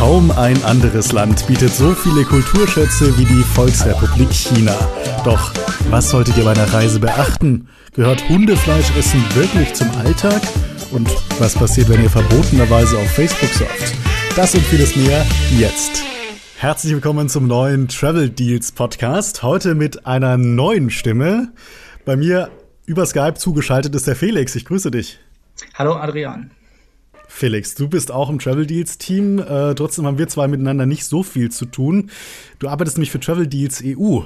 Kaum ein anderes Land bietet so viele Kulturschätze wie die Volksrepublik China. Doch was solltet ihr bei einer Reise beachten? Gehört Hundefleischessen wirklich zum Alltag? Und was passiert, wenn ihr verbotenerweise auf Facebook surft? Das und vieles mehr jetzt. Herzlich willkommen zum neuen Travel Deals Podcast. Heute mit einer neuen Stimme. Bei mir über Skype zugeschaltet ist der Felix. Ich grüße dich. Hallo Adrian. Felix, du bist auch im Travel Deals Team. Äh, trotzdem haben wir zwei miteinander nicht so viel zu tun. Du arbeitest nämlich für Travel Deals EU.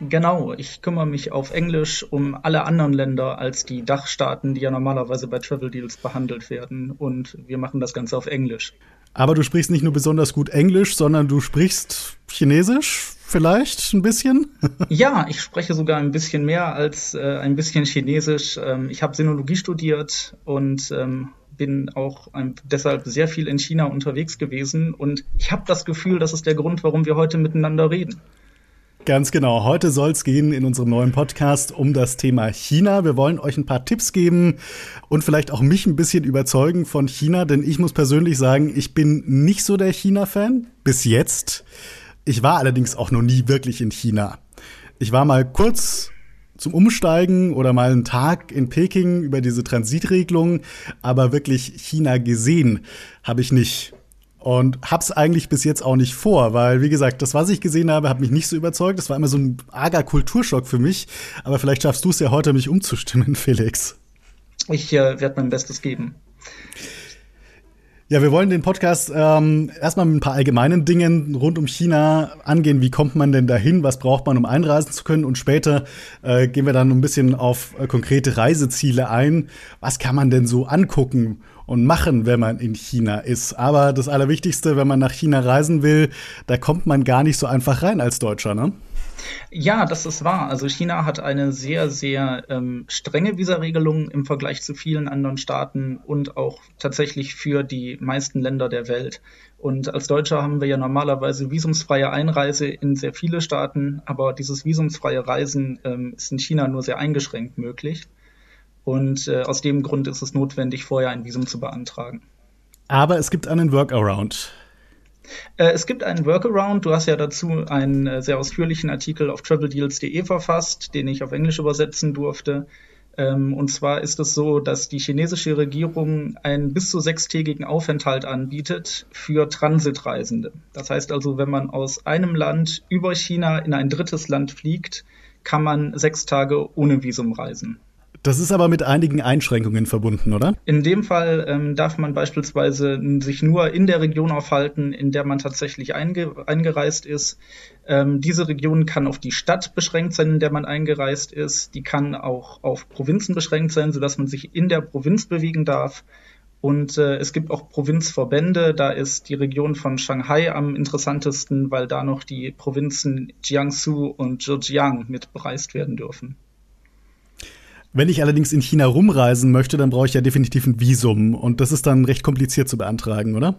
Genau, ich kümmere mich auf Englisch um alle anderen Länder als die Dachstaaten, die ja normalerweise bei Travel Deals behandelt werden. Und wir machen das Ganze auf Englisch. Aber du sprichst nicht nur besonders gut Englisch, sondern du sprichst Chinesisch vielleicht ein bisschen? ja, ich spreche sogar ein bisschen mehr als äh, ein bisschen Chinesisch. Ähm, ich habe Sinologie studiert und ähm, bin auch ein, deshalb sehr viel in China unterwegs gewesen. Und ich habe das Gefühl, das ist der Grund, warum wir heute miteinander reden. Ganz genau. Heute soll es gehen in unserem neuen Podcast um das Thema China. Wir wollen euch ein paar Tipps geben und vielleicht auch mich ein bisschen überzeugen von China, denn ich muss persönlich sagen, ich bin nicht so der China-Fan bis jetzt. Ich war allerdings auch noch nie wirklich in China. Ich war mal kurz zum Umsteigen oder mal einen Tag in Peking über diese Transitregelung, aber wirklich China gesehen habe ich nicht. Und hab's eigentlich bis jetzt auch nicht vor, weil, wie gesagt, das, was ich gesehen habe, hat mich nicht so überzeugt. Das war immer so ein arger Kulturschock für mich. Aber vielleicht schaffst du es ja heute, mich umzustimmen, Felix. Ich äh, werde mein Bestes geben. Ja, wir wollen den Podcast ähm, erstmal mit ein paar allgemeinen Dingen rund um China angehen. Wie kommt man denn dahin? Was braucht man, um einreisen zu können? Und später äh, gehen wir dann ein bisschen auf äh, konkrete Reiseziele ein. Was kann man denn so angucken und machen, wenn man in China ist? Aber das Allerwichtigste, wenn man nach China reisen will, da kommt man gar nicht so einfach rein als Deutscher, ne? Ja, das ist wahr. Also China hat eine sehr, sehr ähm, strenge Visaregelung im Vergleich zu vielen anderen Staaten und auch tatsächlich für die meisten Länder der Welt. Und als Deutscher haben wir ja normalerweise visumsfreie Einreise in sehr viele Staaten, aber dieses visumsfreie Reisen ähm, ist in China nur sehr eingeschränkt möglich. Und äh, aus dem Grund ist es notwendig, vorher ein Visum zu beantragen. Aber es gibt einen Workaround. Äh, es gibt einen Workaround. Du hast ja dazu einen äh, sehr ausführlichen Artikel auf traveldeals.de verfasst, den ich auf Englisch übersetzen durfte. Ähm, und zwar ist es so, dass die chinesische Regierung einen bis zu sechstägigen Aufenthalt anbietet für Transitreisende. Das heißt also, wenn man aus einem Land über China in ein drittes Land fliegt, kann man sechs Tage ohne Visum reisen. Das ist aber mit einigen Einschränkungen verbunden, oder? In dem Fall ähm, darf man beispielsweise sich nur in der Region aufhalten, in der man tatsächlich einge eingereist ist. Ähm, diese Region kann auf die Stadt beschränkt sein, in der man eingereist ist. Die kann auch auf Provinzen beschränkt sein, sodass man sich in der Provinz bewegen darf. Und äh, es gibt auch Provinzverbände. Da ist die Region von Shanghai am interessantesten, weil da noch die Provinzen Jiangsu und Zhejiang mit bereist werden dürfen. Wenn ich allerdings in China rumreisen möchte, dann brauche ich ja definitiv ein Visum. Und das ist dann recht kompliziert zu beantragen, oder?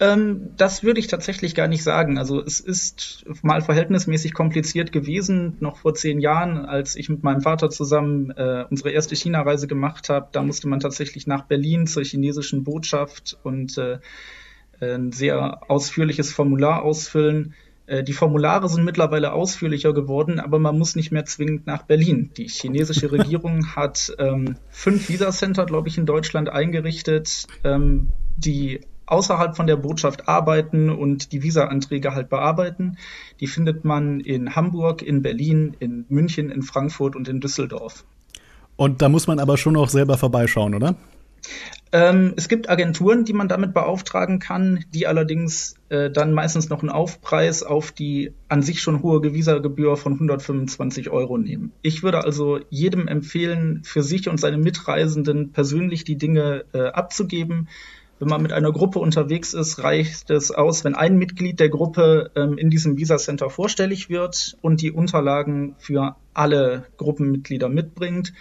Ähm, das würde ich tatsächlich gar nicht sagen. Also es ist mal verhältnismäßig kompliziert gewesen, noch vor zehn Jahren, als ich mit meinem Vater zusammen äh, unsere erste China-Reise gemacht habe. Da musste man tatsächlich nach Berlin zur chinesischen Botschaft und äh, ein sehr ausführliches Formular ausfüllen. Äh, die Formulare sind mittlerweile ausführlicher geworden, aber man muss nicht mehr zwingend nach Berlin. Die chinesische Regierung hat ähm, fünf Visa-Center, glaube ich, in Deutschland eingerichtet, ähm, die außerhalb von der Botschaft arbeiten und die Visa-Anträge halt bearbeiten. Die findet man in Hamburg, in Berlin, in München, in Frankfurt und in Düsseldorf. Und da muss man aber schon auch selber vorbeischauen, oder? Ähm, es gibt Agenturen, die man damit beauftragen kann, die allerdings äh, dann meistens noch einen Aufpreis auf die an sich schon hohe Gewisagebühr von 125 Euro nehmen. Ich würde also jedem empfehlen, für sich und seine Mitreisenden persönlich die Dinge äh, abzugeben. Wenn man mit einer Gruppe unterwegs ist, reicht es aus, wenn ein Mitglied der Gruppe ähm, in diesem Visa Center vorstellig wird und die Unterlagen für alle Gruppenmitglieder mitbringt.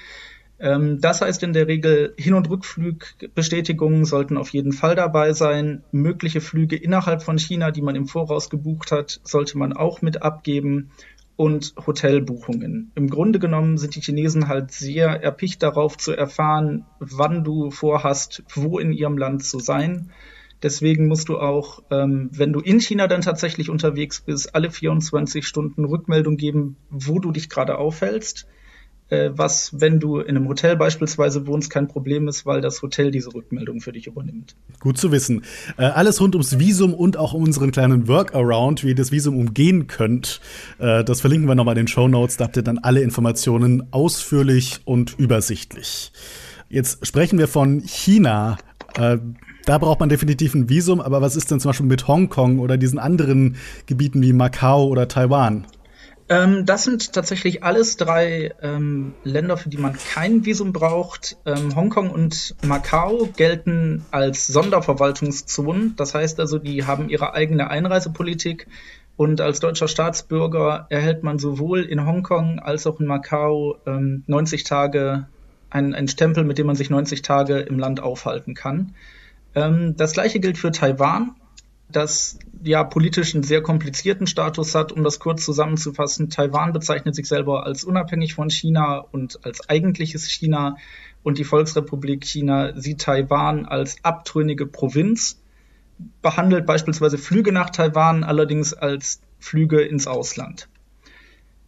Ähm, das heißt in der Regel, Hin- und Rückflugbestätigungen sollten auf jeden Fall dabei sein. Mögliche Flüge innerhalb von China, die man im Voraus gebucht hat, sollte man auch mit abgeben. Und Hotelbuchungen. Im Grunde genommen sind die Chinesen halt sehr erpicht darauf zu erfahren, wann du vorhast, wo in ihrem Land zu sein. Deswegen musst du auch, ähm, wenn du in China dann tatsächlich unterwegs bist, alle 24 Stunden Rückmeldung geben, wo du dich gerade aufhältst was, wenn du in einem Hotel beispielsweise wohnst, kein Problem ist, weil das Hotel diese Rückmeldung für dich übernimmt. Gut zu wissen. Äh, alles rund ums Visum und auch um unseren kleinen Workaround, wie ihr das Visum umgehen könnt, äh, das verlinken wir nochmal in den Show Notes. Da habt ihr dann alle Informationen ausführlich und übersichtlich. Jetzt sprechen wir von China. Äh, da braucht man definitiv ein Visum, aber was ist denn zum Beispiel mit Hongkong oder diesen anderen Gebieten wie Macau oder Taiwan? Ähm, das sind tatsächlich alles drei ähm, Länder, für die man kein Visum braucht. Ähm, Hongkong und Macau gelten als Sonderverwaltungszonen. Das heißt also, die haben ihre eigene Einreisepolitik. Und als deutscher Staatsbürger erhält man sowohl in Hongkong als auch in Macau 90 ähm, Tage einen Stempel, mit dem man sich 90 Tage im Land aufhalten kann. Ähm, das gleiche gilt für Taiwan das ja politisch einen sehr komplizierten Status hat. Um das kurz zusammenzufassen, Taiwan bezeichnet sich selber als unabhängig von China und als eigentliches China und die Volksrepublik China sieht Taiwan als abtrünnige Provinz, behandelt beispielsweise Flüge nach Taiwan allerdings als Flüge ins Ausland.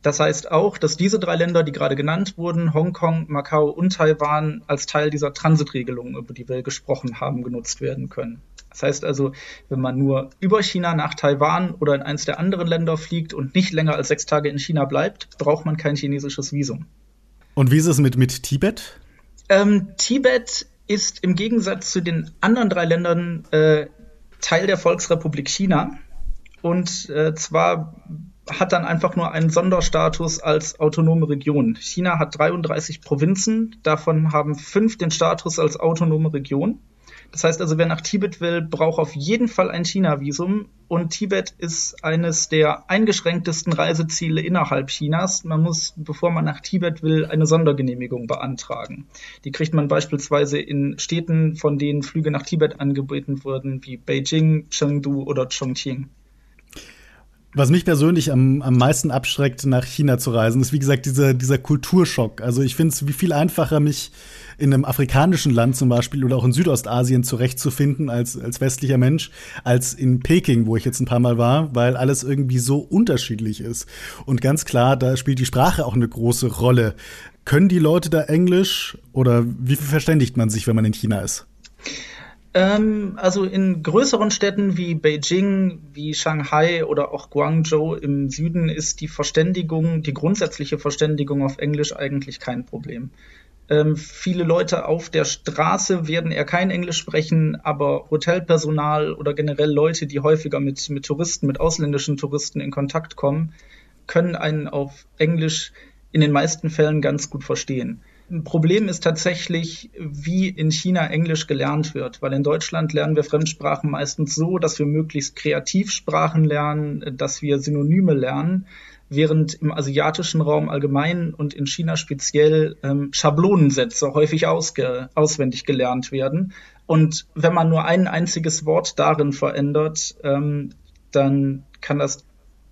Das heißt auch, dass diese drei Länder, die gerade genannt wurden, Hongkong, Macau und Taiwan, als Teil dieser Transitregelung, über die wir gesprochen haben, genutzt werden können. Das heißt also, wenn man nur über China nach Taiwan oder in eins der anderen Länder fliegt und nicht länger als sechs Tage in China bleibt, braucht man kein chinesisches Visum. Und wie ist es mit, mit Tibet? Ähm, Tibet ist im Gegensatz zu den anderen drei Ländern äh, Teil der Volksrepublik China. Und äh, zwar hat dann einfach nur einen Sonderstatus als autonome Region. China hat 33 Provinzen, davon haben fünf den Status als autonome Region. Das heißt also, wer nach Tibet will, braucht auf jeden Fall ein China-Visum. Und Tibet ist eines der eingeschränktesten Reiseziele innerhalb Chinas. Man muss, bevor man nach Tibet will, eine Sondergenehmigung beantragen. Die kriegt man beispielsweise in Städten, von denen Flüge nach Tibet angeboten wurden, wie Beijing, Chengdu oder Chongqing. Was mich persönlich am, am meisten abschreckt, nach China zu reisen, ist wie gesagt dieser, dieser Kulturschock. Also ich finde es wie viel einfacher, mich in einem afrikanischen Land zum Beispiel oder auch in Südostasien zurechtzufinden als, als westlicher Mensch, als in Peking, wo ich jetzt ein paar Mal war, weil alles irgendwie so unterschiedlich ist. Und ganz klar, da spielt die Sprache auch eine große Rolle. Können die Leute da Englisch oder wie viel verständigt man sich, wenn man in China ist? Ähm, also in größeren Städten wie Beijing, wie Shanghai oder auch Guangzhou im Süden ist die Verständigung, die grundsätzliche Verständigung auf Englisch eigentlich kein Problem. Ähm, viele Leute auf der Straße werden eher kein Englisch sprechen, aber Hotelpersonal oder generell Leute, die häufiger mit, mit Touristen, mit ausländischen Touristen in Kontakt kommen, können einen auf Englisch in den meisten Fällen ganz gut verstehen. Ein Problem ist tatsächlich, wie in China Englisch gelernt wird, weil in Deutschland lernen wir Fremdsprachen meistens so, dass wir möglichst Kreativsprachen lernen, dass wir Synonyme lernen, während im asiatischen Raum allgemein und in China speziell ähm, Schablonensätze häufig auswendig gelernt werden. Und wenn man nur ein einziges Wort darin verändert, ähm, dann kann das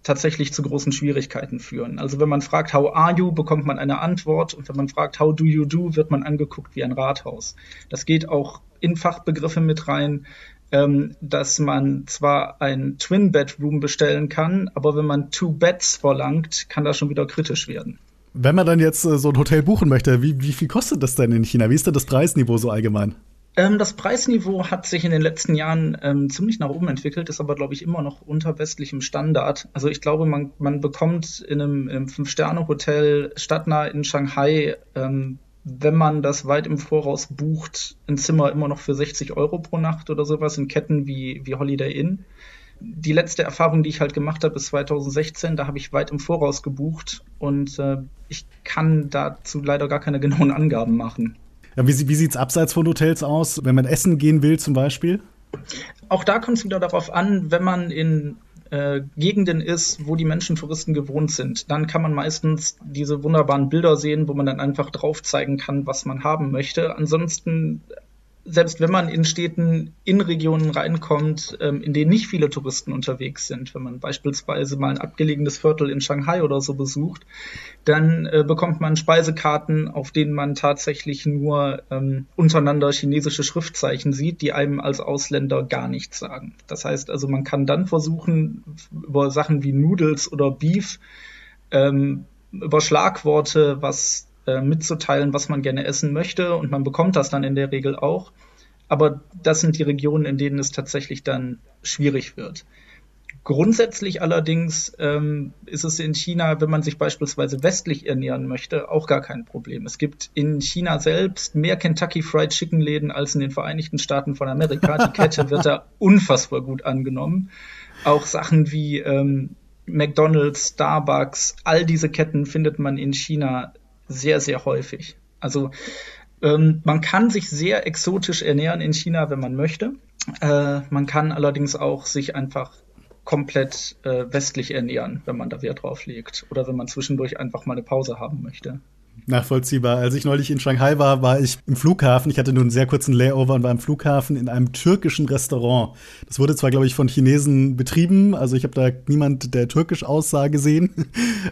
tatsächlich zu großen Schwierigkeiten führen. Also wenn man fragt, how are you, bekommt man eine Antwort und wenn man fragt, how do you do, wird man angeguckt wie ein Rathaus. Das geht auch in Fachbegriffe mit rein, ähm, dass man zwar ein Twin Bedroom bestellen kann, aber wenn man Two Beds verlangt, kann das schon wieder kritisch werden. Wenn man dann jetzt äh, so ein Hotel buchen möchte, wie, wie viel kostet das denn in China? Wie ist denn das Preisniveau so allgemein? Ähm, das Preisniveau hat sich in den letzten Jahren ähm, ziemlich nach oben entwickelt, ist aber, glaube ich, immer noch unter westlichem Standard. Also ich glaube, man, man bekommt in einem, Fünf-Sterne-Hotel stadtnah in Shanghai, ähm, wenn man das weit im Voraus bucht, ein Zimmer immer noch für 60 Euro pro Nacht oder sowas in Ketten wie, wie Holiday Inn. Die letzte Erfahrung, die ich halt gemacht habe, ist 2016. Da habe ich weit im Voraus gebucht und äh, ich kann dazu leider gar keine genauen Angaben machen. Ja, wie wie sieht es abseits von Hotels aus, wenn man essen gehen will zum Beispiel? Auch da kommt es wieder darauf an, wenn man in äh, Gegenden ist, wo die Menschen Touristen gewohnt sind, dann kann man meistens diese wunderbaren Bilder sehen, wo man dann einfach drauf zeigen kann, was man haben möchte. Ansonsten selbst wenn man in Städten in Regionen reinkommt, ähm, in denen nicht viele Touristen unterwegs sind, wenn man beispielsweise mal ein abgelegenes Viertel in Shanghai oder so besucht, dann äh, bekommt man Speisekarten, auf denen man tatsächlich nur ähm, untereinander chinesische Schriftzeichen sieht, die einem als Ausländer gar nichts sagen. Das heißt also, man kann dann versuchen, über Sachen wie Noodles oder Beef, ähm, über Schlagworte, was äh, mitzuteilen, was man gerne essen möchte und man bekommt das dann in der Regel auch. Aber das sind die Regionen, in denen es tatsächlich dann schwierig wird. Grundsätzlich allerdings ähm, ist es in China, wenn man sich beispielsweise westlich ernähren möchte, auch gar kein Problem. Es gibt in China selbst mehr Kentucky Fried Chicken Läden als in den Vereinigten Staaten von Amerika. Die Kette wird da unfassbar gut angenommen. Auch Sachen wie ähm, McDonald's, Starbucks, all diese Ketten findet man in China sehr, sehr häufig. Also ähm, man kann sich sehr exotisch ernähren in China, wenn man möchte. Äh, man kann allerdings auch sich einfach komplett äh, westlich ernähren, wenn man da Wert drauf legt. Oder wenn man zwischendurch einfach mal eine Pause haben möchte. Nachvollziehbar. Als ich neulich in Shanghai war, war ich im Flughafen. Ich hatte nur einen sehr kurzen Layover und war im Flughafen in einem türkischen Restaurant. Das wurde zwar, glaube ich, von Chinesen betrieben. Also ich habe da niemand, der türkisch aussah, gesehen.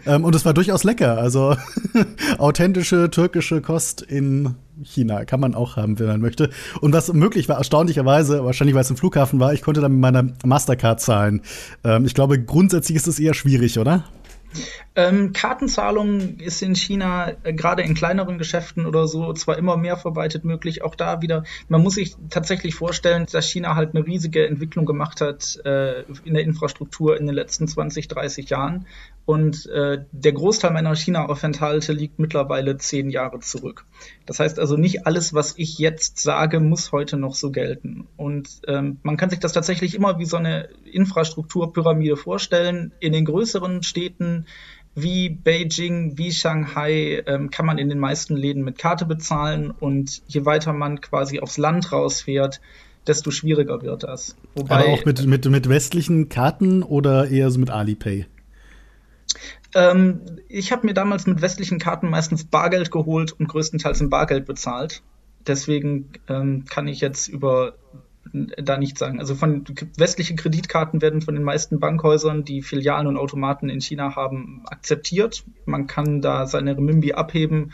Ähm, und es war durchaus lecker. Also authentische türkische Kost in China kann man auch haben, wenn man möchte. Und was möglich war, erstaunlicherweise, wahrscheinlich weil es im Flughafen war, ich konnte dann mit meiner Mastercard zahlen. Ähm, ich glaube, grundsätzlich ist es eher schwierig, oder? Ähm, Kartenzahlung ist in China äh, gerade in kleineren Geschäften oder so zwar immer mehr verbreitet möglich. Auch da wieder, man muss sich tatsächlich vorstellen, dass China halt eine riesige Entwicklung gemacht hat äh, in der Infrastruktur in den letzten 20, 30 Jahren. Und äh, der Großteil meiner China-Aufenthalte liegt mittlerweile zehn Jahre zurück. Das heißt also, nicht alles, was ich jetzt sage, muss heute noch so gelten. Und ähm, man kann sich das tatsächlich immer wie so eine Infrastrukturpyramide vorstellen. In den größeren Städten wie Beijing, wie Shanghai ähm, kann man in den meisten Läden mit Karte bezahlen. Und je weiter man quasi aufs Land rausfährt, desto schwieriger wird das. Wobei, Aber auch mit, mit, mit westlichen Karten oder eher so mit Alipay? Ähm, ich habe mir damals mit westlichen Karten meistens Bargeld geholt und größtenteils in Bargeld bezahlt. Deswegen ähm, kann ich jetzt über da nichts sagen. Also von westliche Kreditkarten werden von den meisten Bankhäusern, die Filialen und Automaten in China haben, akzeptiert. Man kann da seine Remimbi abheben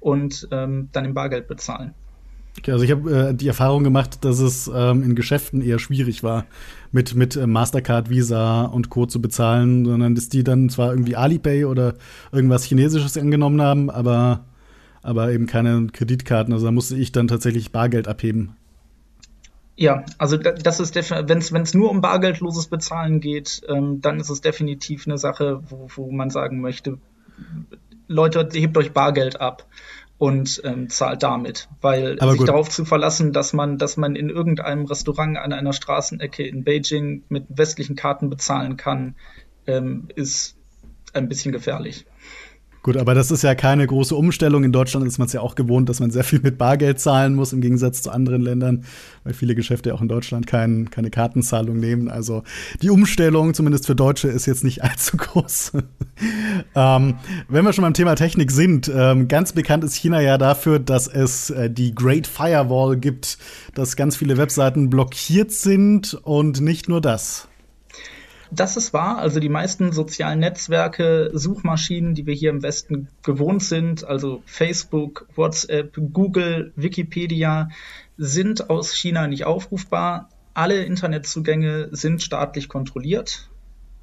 und ähm, dann im Bargeld bezahlen. Okay, also ich habe äh, die Erfahrung gemacht, dass es ähm, in Geschäften eher schwierig war, mit, mit äh, Mastercard, Visa und Co. zu bezahlen, sondern dass die dann zwar irgendwie Alipay oder irgendwas Chinesisches angenommen haben, aber, aber eben keine Kreditkarten. Also da musste ich dann tatsächlich Bargeld abheben. Ja, also das ist wenn es nur um bargeldloses Bezahlen geht, ähm, dann ist es definitiv eine Sache, wo, wo man sagen möchte, Leute, hebt euch Bargeld ab und ähm, zahlt damit. Weil Aber sich gut. darauf zu verlassen, dass man, dass man in irgendeinem Restaurant an einer Straßenecke in Beijing mit westlichen Karten bezahlen kann, ähm, ist ein bisschen gefährlich. Gut, aber das ist ja keine große Umstellung. In Deutschland ist man es ja auch gewohnt, dass man sehr viel mit Bargeld zahlen muss, im Gegensatz zu anderen Ländern, weil viele Geschäfte auch in Deutschland kein, keine Kartenzahlung nehmen. Also die Umstellung, zumindest für Deutsche, ist jetzt nicht allzu groß. ähm, wenn wir schon beim Thema Technik sind, ähm, ganz bekannt ist China ja dafür, dass es äh, die Great Firewall gibt, dass ganz viele Webseiten blockiert sind und nicht nur das. Das ist wahr. Also die meisten sozialen Netzwerke, Suchmaschinen, die wir hier im Westen gewohnt sind, also Facebook, WhatsApp, Google, Wikipedia, sind aus China nicht aufrufbar. Alle Internetzugänge sind staatlich kontrolliert.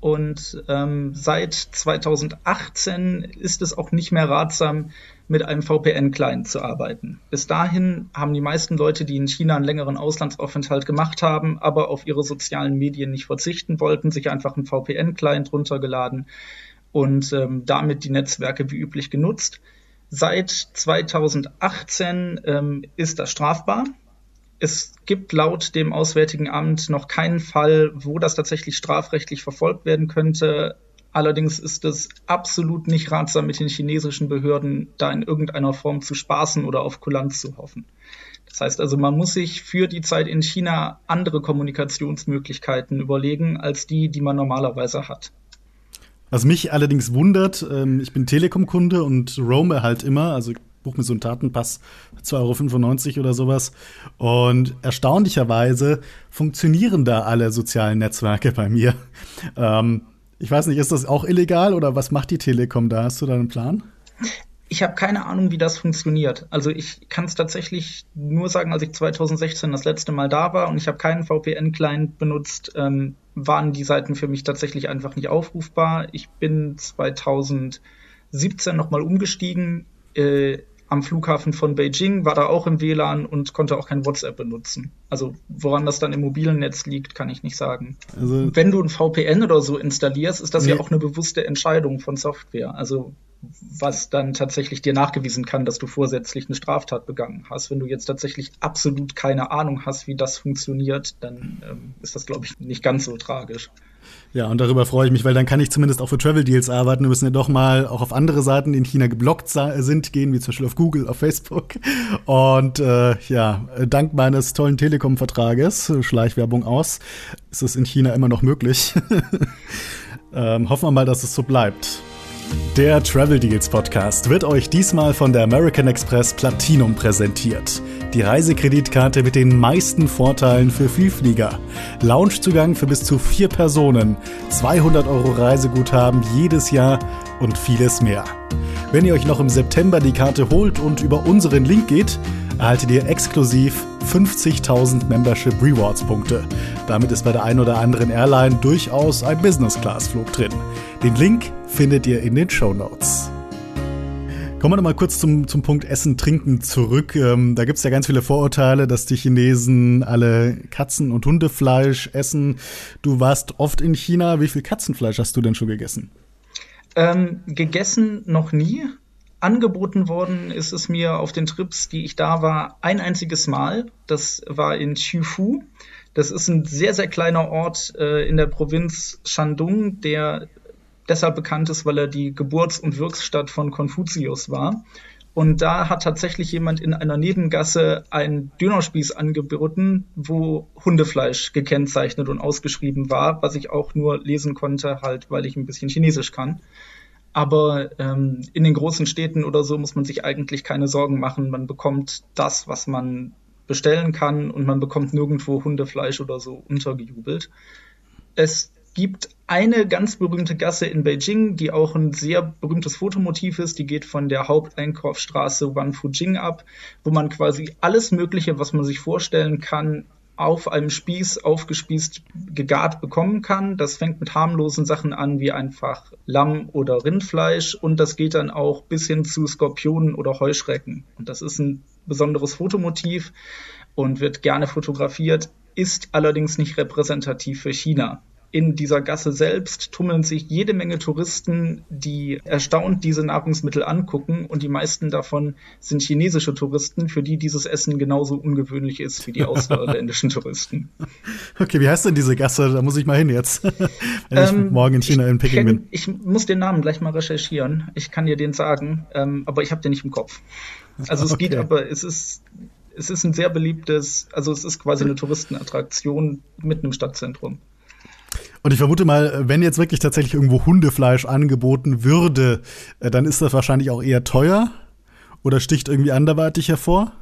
Und ähm, seit 2018 ist es auch nicht mehr ratsam, mit einem VPN-Client zu arbeiten. Bis dahin haben die meisten Leute, die in China einen längeren Auslandsaufenthalt gemacht haben, aber auf ihre sozialen Medien nicht verzichten wollten, sich einfach einen VPN-Client runtergeladen und ähm, damit die Netzwerke wie üblich genutzt. Seit 2018 ähm, ist das strafbar. Es gibt laut dem Auswärtigen Amt noch keinen Fall, wo das tatsächlich strafrechtlich verfolgt werden könnte. Allerdings ist es absolut nicht ratsam, mit den chinesischen Behörden da in irgendeiner Form zu spaßen oder auf Kulanz zu hoffen. Das heißt also, man muss sich für die Zeit in China andere Kommunikationsmöglichkeiten überlegen als die, die man normalerweise hat. Was mich allerdings wundert, ähm, ich bin Telekom-Kunde und roame halt immer, also buche mir so einen Tatenpass 2,95 Euro oder sowas. Und erstaunlicherweise funktionieren da alle sozialen Netzwerke bei mir. Ähm, ich weiß nicht, ist das auch illegal oder was macht die Telekom da? Hast du da einen Plan? Ich habe keine Ahnung, wie das funktioniert. Also ich kann es tatsächlich nur sagen, als ich 2016 das letzte Mal da war und ich habe keinen VPN-Client benutzt, ähm, waren die Seiten für mich tatsächlich einfach nicht aufrufbar. Ich bin 2017 nochmal umgestiegen äh, am Flughafen von Beijing, war da auch im WLAN und konnte auch kein WhatsApp benutzen. Also woran das dann im mobilen Netz liegt, kann ich nicht sagen. Also, Wenn du ein VPN oder so installierst, ist das nee. ja auch eine bewusste Entscheidung von Software. Also was dann tatsächlich dir nachgewiesen kann, dass du vorsätzlich eine Straftat begangen hast. Wenn du jetzt tatsächlich absolut keine Ahnung hast, wie das funktioniert, dann ähm, ist das, glaube ich, nicht ganz so tragisch. Ja, und darüber freue ich mich, weil dann kann ich zumindest auch für Travel Deals arbeiten. Wir müssen ja doch mal auch auf andere Seiten in China geblockt sind, gehen, wie zum Beispiel auf Google, auf Facebook. Und äh, ja, dank meines tollen Telekom-Vertrages, Schleichwerbung aus, ist es in China immer noch möglich. ähm, hoffen wir mal, dass es so bleibt. Der Travel Deals Podcast wird euch diesmal von der American Express Platinum präsentiert. Die Reisekreditkarte mit den meisten Vorteilen für Vielflieger. Loungezugang für bis zu vier Personen, 200 Euro Reiseguthaben jedes Jahr und vieles mehr. Wenn ihr euch noch im September die Karte holt und über unseren Link geht, erhaltet ihr exklusiv 50.000 Membership Rewards Punkte. Damit ist bei der einen oder anderen Airline durchaus ein Business Class Flug drin. Den Link findet ihr in den Show Notes. Kommen wir noch mal kurz zum, zum Punkt Essen, Trinken zurück. Ähm, da gibt es ja ganz viele Vorurteile, dass die Chinesen alle Katzen- und Hundefleisch essen. Du warst oft in China. Wie viel Katzenfleisch hast du denn schon gegessen? Ähm, gegessen noch nie. Angeboten worden ist es mir auf den Trips, die ich da war, ein einziges Mal. Das war in Chufu. Das ist ein sehr, sehr kleiner Ort äh, in der Provinz Shandong, der deshalb bekannt ist, weil er die Geburts- und Wirkstadt von Konfuzius war. Und da hat tatsächlich jemand in einer Nebengasse einen Dönerspieß angeboten, wo Hundefleisch gekennzeichnet und ausgeschrieben war, was ich auch nur lesen konnte, halt, weil ich ein bisschen Chinesisch kann. Aber ähm, in den großen Städten oder so muss man sich eigentlich keine Sorgen machen. Man bekommt das, was man bestellen kann und man bekommt nirgendwo Hundefleisch oder so untergejubelt. Es gibt eine ganz berühmte Gasse in Beijing, die auch ein sehr berühmtes Fotomotiv ist. Die geht von der Haupteinkaufsstraße Wanfujing ab, wo man quasi alles Mögliche, was man sich vorstellen kann, auf einem Spieß aufgespießt, gegart bekommen kann. Das fängt mit harmlosen Sachen an, wie einfach Lamm oder Rindfleisch und das geht dann auch bis hin zu Skorpionen oder Heuschrecken. Und das ist ein besonderes Fotomotiv und wird gerne fotografiert, ist allerdings nicht repräsentativ für China in dieser Gasse selbst tummeln sich jede Menge Touristen, die erstaunt diese Nahrungsmittel angucken und die meisten davon sind chinesische Touristen, für die dieses Essen genauso ungewöhnlich ist wie die ausländischen Touristen. Okay, wie heißt denn diese Gasse? Da muss ich mal hin jetzt, wenn ähm, ich morgen in China in Peking bin. Ich muss den Namen gleich mal recherchieren. Ich kann dir den sagen, ähm, aber ich habe den nicht im Kopf. Also es okay. geht aber, es ist es ist ein sehr beliebtes, also es ist quasi eine Touristenattraktion mitten im Stadtzentrum. Und ich vermute mal, wenn jetzt wirklich tatsächlich irgendwo Hundefleisch angeboten würde, äh, dann ist das wahrscheinlich auch eher teuer oder sticht irgendwie anderweitig hervor?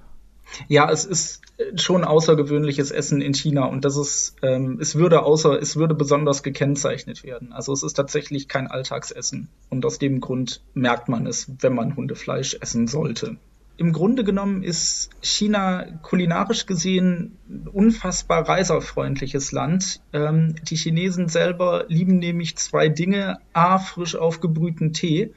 Ja, es ist schon außergewöhnliches Essen in China und das ist, ähm, es würde außer, es würde besonders gekennzeichnet werden. Also es ist tatsächlich kein Alltagsessen und aus dem Grund merkt man es, wenn man Hundefleisch essen sollte im Grunde genommen ist China kulinarisch gesehen ein unfassbar reiserfreundliches Land. Ähm, die Chinesen selber lieben nämlich zwei Dinge. A, frisch aufgebrühten Tee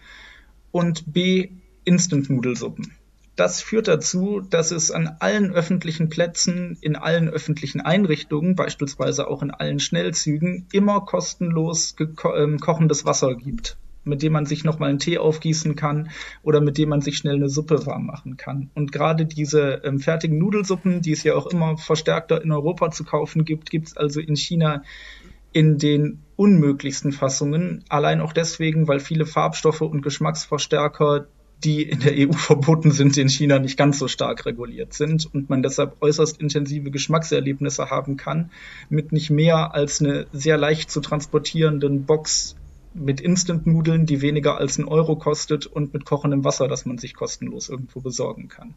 und B, Instant-Nudelsuppen. Das führt dazu, dass es an allen öffentlichen Plätzen, in allen öffentlichen Einrichtungen, beispielsweise auch in allen Schnellzügen, immer kostenlos ähm, kochendes Wasser gibt mit dem man sich nochmal einen Tee aufgießen kann oder mit dem man sich schnell eine Suppe warm machen kann. Und gerade diese ähm, fertigen Nudelsuppen, die es ja auch immer verstärkter in Europa zu kaufen gibt, gibt es also in China in den unmöglichsten Fassungen. Allein auch deswegen, weil viele Farbstoffe und Geschmacksverstärker, die in der EU verboten sind, in China nicht ganz so stark reguliert sind und man deshalb äußerst intensive Geschmackserlebnisse haben kann mit nicht mehr als eine sehr leicht zu transportierenden Box mit Instant-Nudeln, die weniger als ein Euro kostet und mit kochendem Wasser, das man sich kostenlos irgendwo besorgen kann.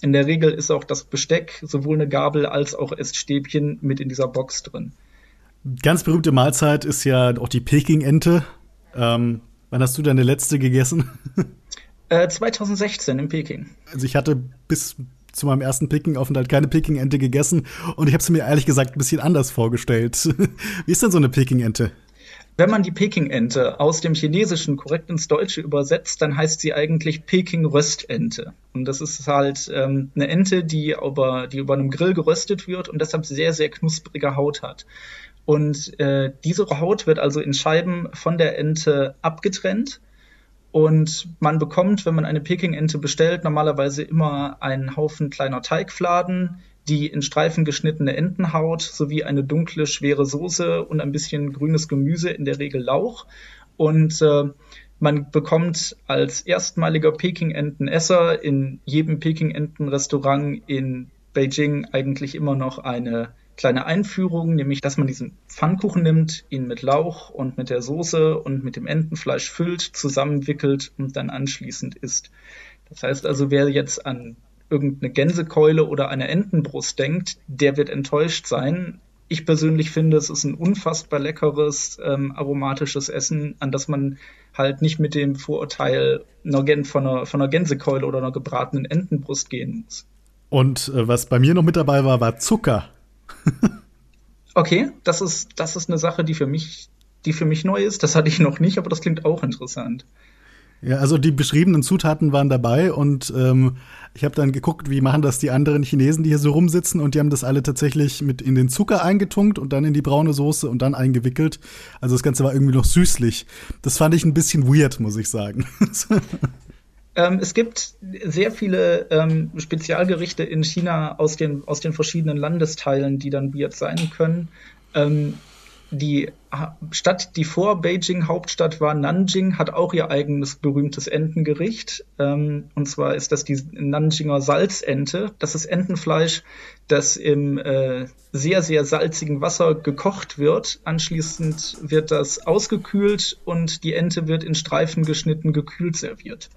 In der Regel ist auch das Besteck, sowohl eine Gabel als auch Essstäbchen mit in dieser Box drin. Ganz berühmte Mahlzeit ist ja auch die Peking-Ente. Ähm, wann hast du deine letzte gegessen? Äh, 2016 in Peking. Also ich hatte bis zu meinem ersten Peking-Aufenthalt keine Peking-Ente gegessen und ich habe sie mir ehrlich gesagt ein bisschen anders vorgestellt. Wie ist denn so eine Peking-Ente? Wenn man die Peking-Ente aus dem Chinesischen korrekt ins Deutsche übersetzt, dann heißt sie eigentlich Peking-Röstente. Und das ist halt ähm, eine Ente, die über, die über einem Grill geröstet wird und deshalb sehr, sehr knusprige Haut hat. Und äh, diese Haut wird also in Scheiben von der Ente abgetrennt. Und man bekommt, wenn man eine Peking-Ente bestellt, normalerweise immer einen Haufen kleiner Teigfladen, die in Streifen geschnittene Entenhaut sowie eine dunkle, schwere Soße und ein bisschen grünes Gemüse, in der Regel Lauch. Und äh, man bekommt als erstmaliger Peking-Entenesser in jedem Peking-Enten-Restaurant in Beijing eigentlich immer noch eine kleine Einführung, nämlich dass man diesen Pfannkuchen nimmt, ihn mit Lauch und mit der Soße und mit dem Entenfleisch füllt, zusammenwickelt und dann anschließend isst. Das heißt also, wer jetzt an irgendeine Gänsekeule oder eine Entenbrust denkt, der wird enttäuscht sein. Ich persönlich finde, es ist ein unfassbar leckeres, ähm, aromatisches Essen, an das man halt nicht mit dem Vorurteil von einer, von einer Gänsekeule oder einer gebratenen Entenbrust gehen muss. Und äh, was bei mir noch mit dabei war, war Zucker. okay, das ist, das ist eine Sache, die für mich, die für mich neu ist. Das hatte ich noch nicht, aber das klingt auch interessant. Ja, also die beschriebenen Zutaten waren dabei und ähm, ich habe dann geguckt, wie machen das die anderen Chinesen, die hier so rumsitzen und die haben das alle tatsächlich mit in den Zucker eingetunkt und dann in die braune Soße und dann eingewickelt. Also das Ganze war irgendwie noch süßlich. Das fand ich ein bisschen weird, muss ich sagen. ähm, es gibt sehr viele ähm, Spezialgerichte in China aus den, aus den verschiedenen Landesteilen, die dann weird sein können. Ähm, die Stadt, die vor Beijing Hauptstadt war, Nanjing, hat auch ihr eigenes berühmtes Entengericht. Ähm, und zwar ist das die Nanjinger Salzente. Das ist Entenfleisch, das im äh, sehr, sehr salzigen Wasser gekocht wird. Anschließend wird das ausgekühlt und die Ente wird in Streifen geschnitten, gekühlt serviert.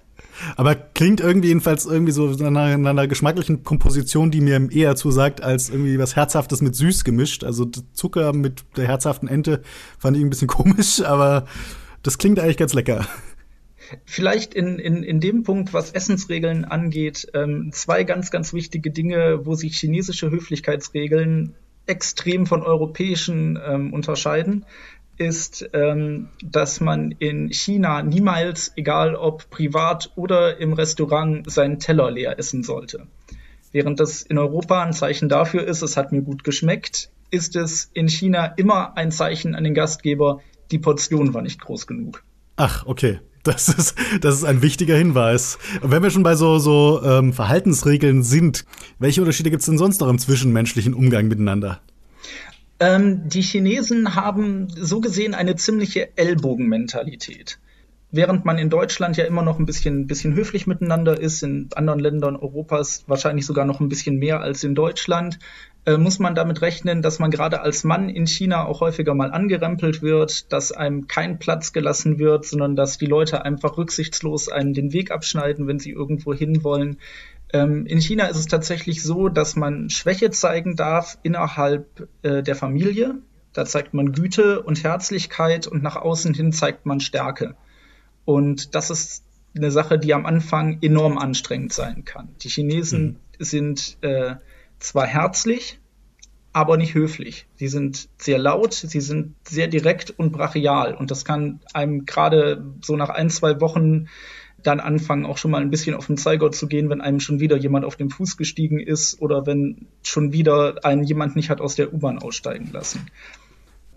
Aber klingt irgendwie jedenfalls irgendwie so in einer, in einer geschmacklichen Komposition, die mir eher zusagt, als irgendwie was Herzhaftes mit süß gemischt. Also Zucker mit der herzhaften Ente fand ich ein bisschen komisch, aber das klingt eigentlich ganz lecker. Vielleicht in, in, in dem Punkt, was Essensregeln angeht, ähm, zwei ganz, ganz wichtige Dinge, wo sich chinesische Höflichkeitsregeln extrem von europäischen ähm, unterscheiden ist, ähm, dass man in China niemals, egal ob privat oder im Restaurant, seinen Teller leer essen sollte. Während das in Europa ein Zeichen dafür ist, es hat mir gut geschmeckt, ist es in China immer ein Zeichen an den Gastgeber, die Portion war nicht groß genug. Ach, okay. Das ist, das ist ein wichtiger Hinweis. Und wenn wir schon bei so, so ähm, Verhaltensregeln sind, welche Unterschiede gibt es denn sonst noch im zwischenmenschlichen Umgang miteinander? Ähm, die Chinesen haben so gesehen eine ziemliche Ellbogenmentalität. Während man in Deutschland ja immer noch ein bisschen, bisschen höflich miteinander ist, in anderen Ländern Europas wahrscheinlich sogar noch ein bisschen mehr als in Deutschland, äh, muss man damit rechnen, dass man gerade als Mann in China auch häufiger mal angerempelt wird, dass einem kein Platz gelassen wird, sondern dass die Leute einfach rücksichtslos einem den Weg abschneiden, wenn sie irgendwo hinwollen. Ähm, in China ist es tatsächlich so, dass man Schwäche zeigen darf innerhalb äh, der Familie. Da zeigt man Güte und Herzlichkeit und nach außen hin zeigt man Stärke. Und das ist eine Sache, die am Anfang enorm anstrengend sein kann. Die Chinesen mhm. sind äh, zwar herzlich, aber nicht höflich. Sie sind sehr laut, sie sind sehr direkt und brachial. Und das kann einem gerade so nach ein, zwei Wochen dann anfangen, auch schon mal ein bisschen auf den Zeiger zu gehen, wenn einem schon wieder jemand auf den Fuß gestiegen ist oder wenn schon wieder einen jemand nicht hat aus der U-Bahn aussteigen lassen.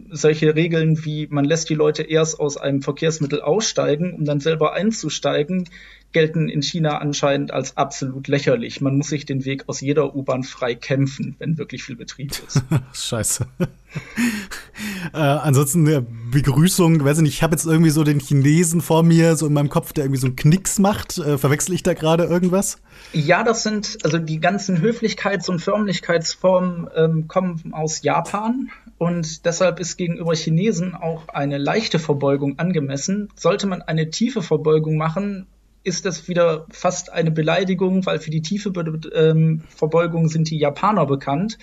Solche Regeln wie man lässt die Leute erst aus einem Verkehrsmittel aussteigen, um dann selber einzusteigen, gelten in China anscheinend als absolut lächerlich. Man muss sich den Weg aus jeder U-Bahn frei kämpfen, wenn wirklich viel Betrieb ist. Scheiße. äh, ansonsten eine Begrüßung, weiß ich nicht, ich habe jetzt irgendwie so den Chinesen vor mir, so in meinem Kopf, der irgendwie so einen Knicks macht. Äh, verwechsel ich da gerade irgendwas? Ja, das sind, also die ganzen Höflichkeits- und Förmlichkeitsformen ähm, kommen aus Japan und deshalb ist gegenüber Chinesen auch eine leichte Verbeugung angemessen. Sollte man eine tiefe Verbeugung machen, ist das wieder fast eine Beleidigung, weil für die tiefe ähm, Verbeugung sind die Japaner bekannt.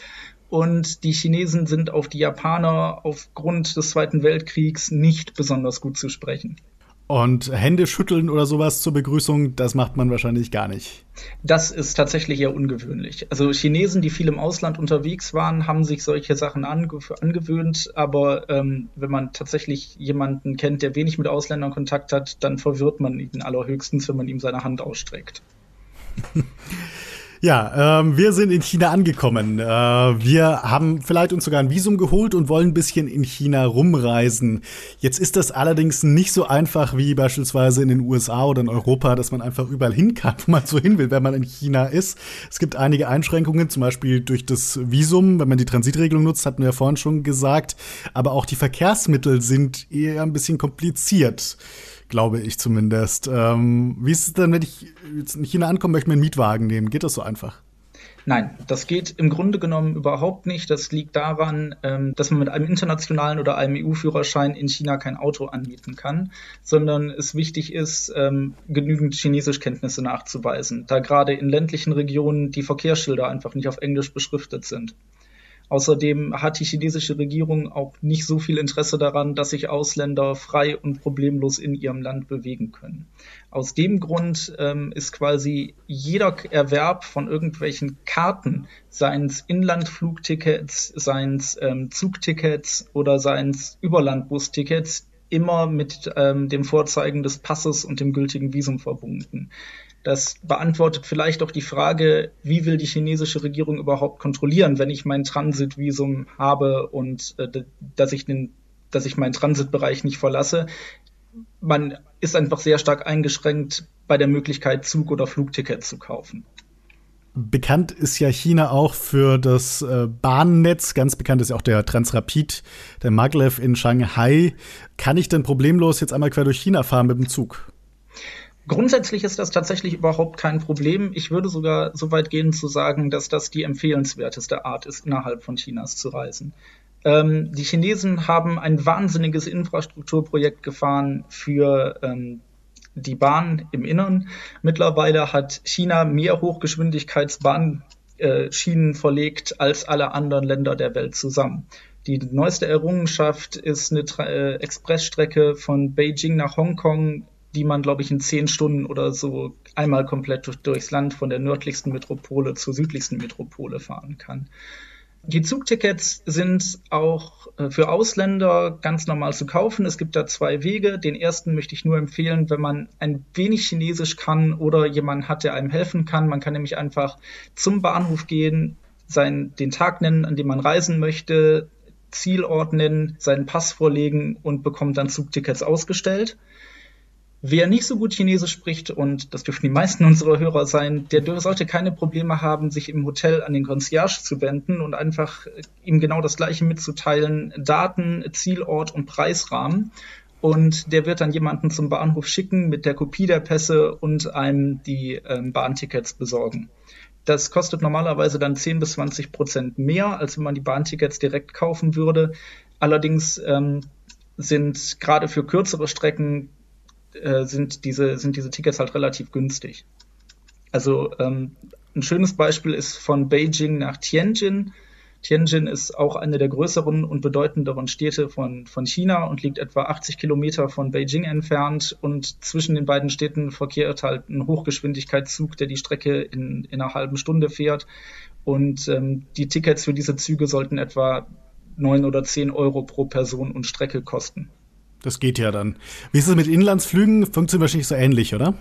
Und die Chinesen sind auf die Japaner aufgrund des Zweiten Weltkriegs nicht besonders gut zu sprechen. Und Hände schütteln oder sowas zur Begrüßung, das macht man wahrscheinlich gar nicht. Das ist tatsächlich eher ungewöhnlich. Also Chinesen, die viel im Ausland unterwegs waren, haben sich solche Sachen ange angewöhnt. Aber ähm, wenn man tatsächlich jemanden kennt, der wenig mit Ausländern Kontakt hat, dann verwirrt man ihn allerhöchstens, wenn man ihm seine Hand ausstreckt. Ja, ähm, wir sind in China angekommen. Äh, wir haben vielleicht uns sogar ein Visum geholt und wollen ein bisschen in China rumreisen. Jetzt ist das allerdings nicht so einfach wie beispielsweise in den USA oder in Europa, dass man einfach überall hin kann, wo man so hin will, wenn man in China ist. Es gibt einige Einschränkungen, zum Beispiel durch das Visum, wenn man die Transitregelung nutzt, hatten wir ja vorhin schon gesagt. Aber auch die Verkehrsmittel sind eher ein bisschen kompliziert glaube ich zumindest. Ähm, wie ist es denn, wenn ich jetzt in China ankommen möchte, mir einen Mietwagen nehmen? Geht das so einfach? Nein, das geht im Grunde genommen überhaupt nicht. Das liegt daran, ähm, dass man mit einem internationalen oder einem EU-Führerschein in China kein Auto anmieten kann, sondern es wichtig ist, ähm, genügend Chinesischkenntnisse nachzuweisen, da gerade in ländlichen Regionen die Verkehrsschilder einfach nicht auf Englisch beschriftet sind. Außerdem hat die chinesische Regierung auch nicht so viel Interesse daran, dass sich Ausländer frei und problemlos in ihrem Land bewegen können. Aus dem Grund ähm, ist quasi jeder Erwerb von irgendwelchen Karten, seien es Inlandflugtickets, seien es ähm, Zugtickets oder seien es Überlandbustickets, immer mit ähm, dem Vorzeigen des Passes und dem gültigen Visum verbunden. Das beantwortet vielleicht auch die Frage, wie will die chinesische Regierung überhaupt kontrollieren, wenn ich mein Transitvisum habe und äh, dass ich den, dass ich meinen Transitbereich nicht verlasse. Man ist einfach sehr stark eingeschränkt bei der Möglichkeit, Zug- oder Flugtickets zu kaufen. Bekannt ist ja China auch für das äh, Bahnnetz. Ganz bekannt ist ja auch der Transrapid, der Maglev in Shanghai. Kann ich denn problemlos jetzt einmal quer durch China fahren mit dem Zug? Grundsätzlich ist das tatsächlich überhaupt kein Problem. Ich würde sogar so weit gehen zu sagen, dass das die empfehlenswerteste Art ist, innerhalb von Chinas zu reisen. Ähm, die Chinesen haben ein wahnsinniges Infrastrukturprojekt gefahren für ähm, die Bahn im Innern. Mittlerweile hat China mehr Hochgeschwindigkeitsbahnschienen äh, verlegt als alle anderen Länder der Welt zusammen. Die neueste Errungenschaft ist eine äh, Expressstrecke von Beijing nach Hongkong die man, glaube ich, in zehn Stunden oder so einmal komplett durch, durchs Land von der nördlichsten Metropole zur südlichsten Metropole fahren kann. Die Zugtickets sind auch äh, für Ausländer ganz normal zu kaufen. Es gibt da zwei Wege. Den ersten möchte ich nur empfehlen, wenn man ein wenig Chinesisch kann oder jemand hat, der einem helfen kann. Man kann nämlich einfach zum Bahnhof gehen, seinen, den Tag nennen, an dem man reisen möchte, Zielort nennen, seinen Pass vorlegen und bekommt dann Zugtickets ausgestellt. Wer nicht so gut Chinesisch spricht, und das dürfen die meisten unserer Hörer sein, der sollte keine Probleme haben, sich im Hotel an den Concierge zu wenden und einfach ihm genau das Gleiche mitzuteilen, Daten, Zielort und Preisrahmen. Und der wird dann jemanden zum Bahnhof schicken mit der Kopie der Pässe und einem die ähm, Bahntickets besorgen. Das kostet normalerweise dann 10 bis 20 Prozent mehr, als wenn man die Bahntickets direkt kaufen würde. Allerdings ähm, sind gerade für kürzere Strecken äh, sind, diese, sind diese Tickets halt relativ günstig. Also ähm, ein schönes Beispiel ist von Beijing nach Tianjin. Tianjin ist auch eine der größeren und bedeutenderen Städte von, von China und liegt etwa 80 Kilometer von Beijing entfernt. Und zwischen den beiden Städten verkehrt halt ein Hochgeschwindigkeitszug, der die Strecke in, in einer halben Stunde fährt. Und ähm, die Tickets für diese Züge sollten etwa neun oder zehn Euro pro Person und Strecke kosten. Das geht ja dann. Wie ist es mit Inlandsflügen? Funktioniert wahrscheinlich so ähnlich, oder?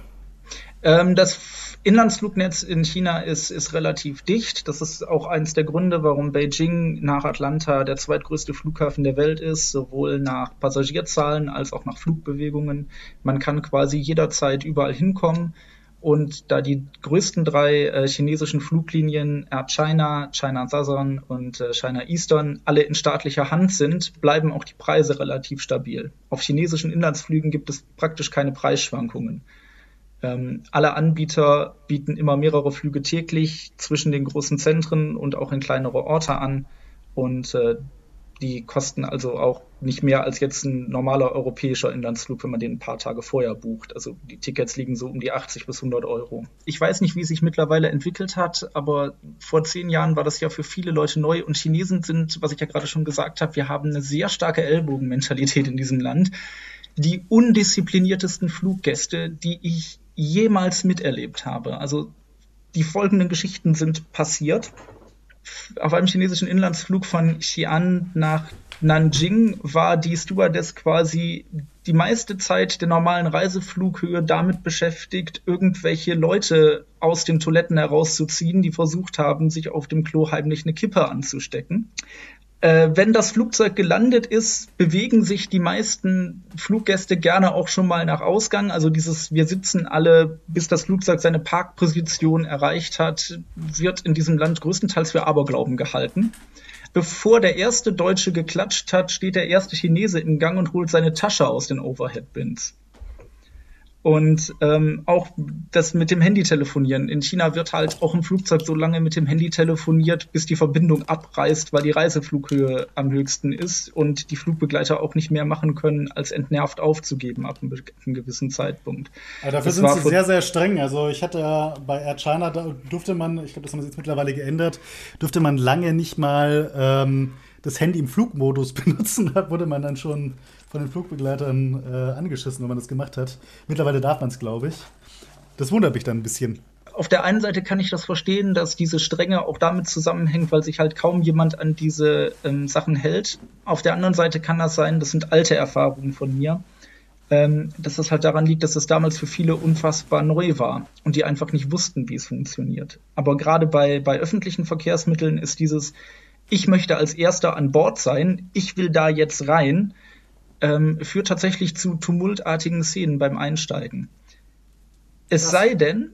Ähm, das Inlandsflugnetz in China ist, ist relativ dicht. Das ist auch eines der Gründe, warum Beijing nach Atlanta der zweitgrößte Flughafen der Welt ist, sowohl nach Passagierzahlen als auch nach Flugbewegungen. Man kann quasi jederzeit überall hinkommen. Und da die größten drei äh, chinesischen Fluglinien Air China, China Southern und äh, China Eastern alle in staatlicher Hand sind, bleiben auch die Preise relativ stabil. Auf chinesischen Inlandsflügen gibt es praktisch keine Preisschwankungen. Ähm, alle Anbieter bieten immer mehrere Flüge täglich zwischen den großen Zentren und auch in kleinere Orte an. Und äh, Die kosten also auch nicht mehr als jetzt ein normaler europäischer Inlandsflug, wenn man den ein paar Tage vorher bucht. Also die Tickets liegen so um die 80 bis 100 Euro. Ich weiß nicht, wie sich mittlerweile entwickelt hat, aber vor zehn Jahren war das ja für viele Leute neu und Chinesen sind, was ich ja gerade schon gesagt habe, wir haben eine sehr starke Ellbogenmentalität in diesem Land. Die undiszipliniertesten Fluggäste, die ich jemals miterlebt habe. Also die folgenden Geschichten sind passiert auf einem chinesischen Inlandsflug von Xi'an nach Nanjing war die Stewardess quasi die meiste Zeit der normalen Reiseflughöhe damit beschäftigt, irgendwelche Leute aus den Toiletten herauszuziehen, die versucht haben, sich auf dem Klo heimlich eine Kippe anzustecken. Äh, wenn das Flugzeug gelandet ist, bewegen sich die meisten Fluggäste gerne auch schon mal nach Ausgang. Also dieses, wir sitzen alle, bis das Flugzeug seine Parkposition erreicht hat, wird in diesem Land größtenteils für Aberglauben gehalten. Bevor der erste Deutsche geklatscht hat, steht der erste Chinese im Gang und holt seine Tasche aus den Overhead-Bins. Und ähm, auch das mit dem Handy telefonieren. In China wird halt auch im Flugzeug so lange mit dem Handy telefoniert, bis die Verbindung abreißt, weil die Reiseflughöhe am höchsten ist und die Flugbegleiter auch nicht mehr machen können, als entnervt aufzugeben ab einem, einem gewissen Zeitpunkt. Aber dafür das sind sie sehr, sehr streng. Also ich hatte ja bei Air China, da durfte man, ich glaube, das haben sie jetzt mittlerweile geändert, durfte man lange nicht mal ähm, das Handy im Flugmodus benutzen. Da wurde man dann schon von den Flugbegleitern äh, angeschissen, wenn man das gemacht hat. Mittlerweile darf man es, glaube ich. Das wundert mich dann ein bisschen. Auf der einen Seite kann ich das verstehen, dass diese Strenge auch damit zusammenhängt, weil sich halt kaum jemand an diese ähm, Sachen hält. Auf der anderen Seite kann das sein, das sind alte Erfahrungen von mir, ähm, dass das halt daran liegt, dass das damals für viele unfassbar neu war und die einfach nicht wussten, wie es funktioniert. Aber gerade bei, bei öffentlichen Verkehrsmitteln ist dieses, ich möchte als Erster an Bord sein, ich will da jetzt rein, ähm, führt tatsächlich zu tumultartigen Szenen beim Einsteigen. Es ja. sei denn,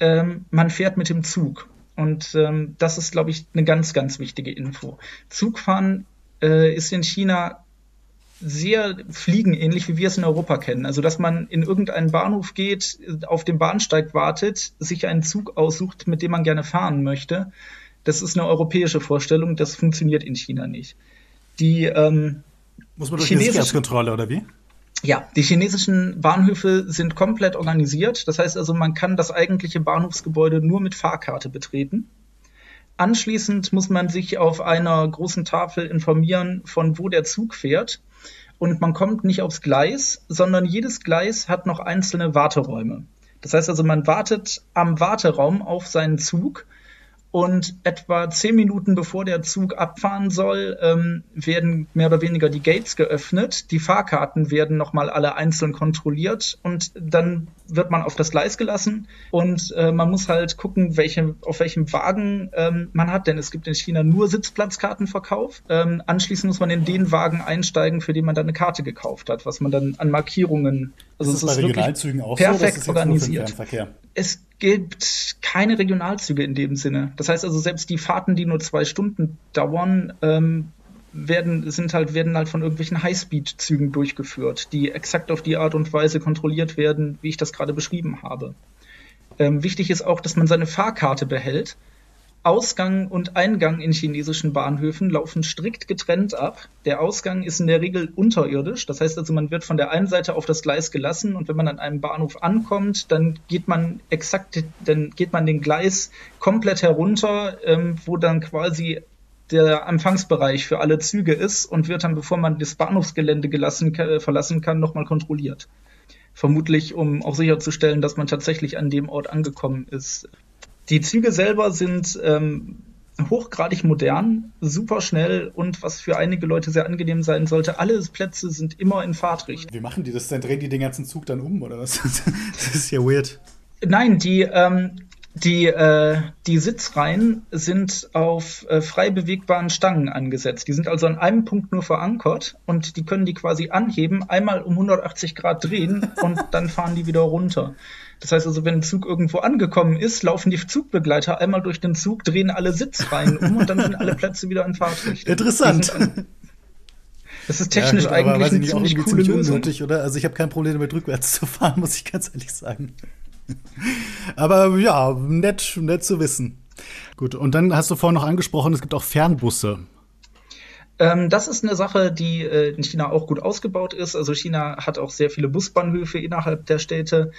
ähm, man fährt mit dem Zug. Und ähm, das ist, glaube ich, eine ganz, ganz wichtige Info. Zugfahren äh, ist in China sehr fliegenähnlich, wie wir es in Europa kennen. Also, dass man in irgendeinen Bahnhof geht, auf dem Bahnsteig wartet, sich einen Zug aussucht, mit dem man gerne fahren möchte. Das ist eine europäische Vorstellung, das funktioniert in China nicht. Die ähm, muss man durch eine Sicherheitskontrolle oder wie? Ja, die chinesischen Bahnhöfe sind komplett organisiert. Das heißt also, man kann das eigentliche Bahnhofsgebäude nur mit Fahrkarte betreten. Anschließend muss man sich auf einer großen Tafel informieren, von wo der Zug fährt. Und man kommt nicht aufs Gleis, sondern jedes Gleis hat noch einzelne Warteräume. Das heißt also, man wartet am Warteraum auf seinen Zug und etwa zehn Minuten bevor der Zug abfahren soll, ähm, werden mehr oder weniger die Gates geöffnet. Die Fahrkarten werden nochmal alle einzeln kontrolliert und dann wird man auf das Gleis gelassen und äh, man muss halt gucken, welche, auf welchem Wagen ähm, man hat, denn es gibt in China nur Sitzplatzkartenverkauf. Ähm, anschließend muss man in den Wagen einsteigen, für den man dann eine Karte gekauft hat, was man dann an Markierungen. Also ist es ist bei Regionalzügen auch perfekt so, organisiert. Es gibt keine Regionalzüge in dem Sinne. Das heißt also, selbst die Fahrten, die nur zwei Stunden dauern, ähm, werden, sind halt, werden halt von irgendwelchen Highspeed-Zügen durchgeführt, die exakt auf die Art und Weise kontrolliert werden, wie ich das gerade beschrieben habe. Ähm, wichtig ist auch, dass man seine Fahrkarte behält Ausgang und Eingang in chinesischen Bahnhöfen laufen strikt getrennt ab. Der Ausgang ist in der Regel unterirdisch. Das heißt also, man wird von der einen Seite auf das Gleis gelassen und wenn man an einem Bahnhof ankommt, dann geht man exakt, dann geht man den Gleis komplett herunter, ähm, wo dann quasi der Empfangsbereich für alle Züge ist und wird dann, bevor man das Bahnhofsgelände gelassen, äh, verlassen kann, nochmal kontrolliert. Vermutlich, um auch sicherzustellen, dass man tatsächlich an dem Ort angekommen ist. Die Züge selber sind ähm, hochgradig modern, super schnell und was für einige Leute sehr angenehm sein sollte, alle Plätze sind immer in Fahrtrichtung. Wie machen die das denn? Drehen die den ganzen Zug dann um oder was? das ist ja weird. Nein, die, ähm, die, äh, die Sitzreihen sind auf äh, frei bewegbaren Stangen angesetzt. Die sind also an einem Punkt nur verankert und die können die quasi anheben, einmal um 180 Grad drehen und dann fahren die wieder runter. Das heißt also, wenn ein Zug irgendwo angekommen ist, laufen die Zugbegleiter einmal durch den Zug, drehen alle Sitzreihen um und dann sind alle Plätze wieder in Fahrtrichtung. Interessant. Das ist technisch ja, gut, eigentlich eine nicht, ziemlich coole ziemlich Lösung. Unnötig, oder? Also ich habe kein Problem damit, rückwärts zu fahren, muss ich ganz ehrlich sagen. Aber ja, nett, nett zu wissen. Gut, und dann hast du vorhin noch angesprochen, es gibt auch Fernbusse. Ähm, das ist eine Sache, die äh, in China auch gut ausgebaut ist. Also China hat auch sehr viele Busbahnhöfe innerhalb der Städte.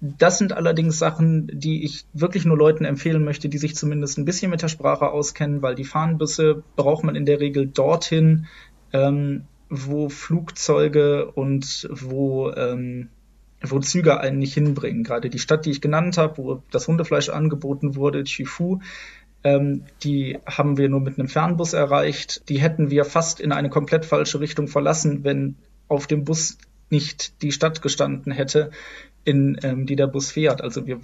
Das sind allerdings Sachen, die ich wirklich nur Leuten empfehlen möchte, die sich zumindest ein bisschen mit der Sprache auskennen, weil die Fahnenbusse braucht man in der Regel dorthin, ähm, wo Flugzeuge und wo, ähm, wo Züge einen nicht hinbringen. Gerade die Stadt, die ich genannt habe, wo das Hundefleisch angeboten wurde, Chifu, ähm, die haben wir nur mit einem Fernbus erreicht. Die hätten wir fast in eine komplett falsche Richtung verlassen, wenn auf dem Bus nicht die Stadt gestanden hätte, in ähm, die der Bus fährt. Also wir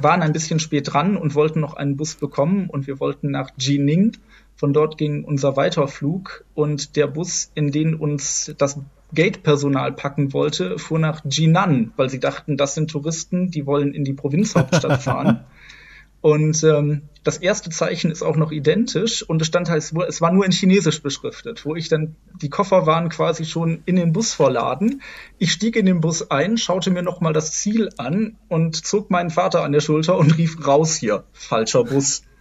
waren ein bisschen spät dran und wollten noch einen Bus bekommen und wir wollten nach Jining. Von dort ging unser Weiterflug und der Bus, in den uns das Gate-Personal packen wollte, fuhr nach Jinan, weil sie dachten, das sind Touristen, die wollen in die Provinzhauptstadt fahren. Und ähm, das erste Zeichen ist auch noch identisch und es stand halt, es war nur in Chinesisch beschriftet, wo ich dann, die Koffer waren quasi schon in den Bus verladen. Ich stieg in den Bus ein, schaute mir nochmal das Ziel an und zog meinen Vater an der Schulter und rief raus hier, falscher Bus.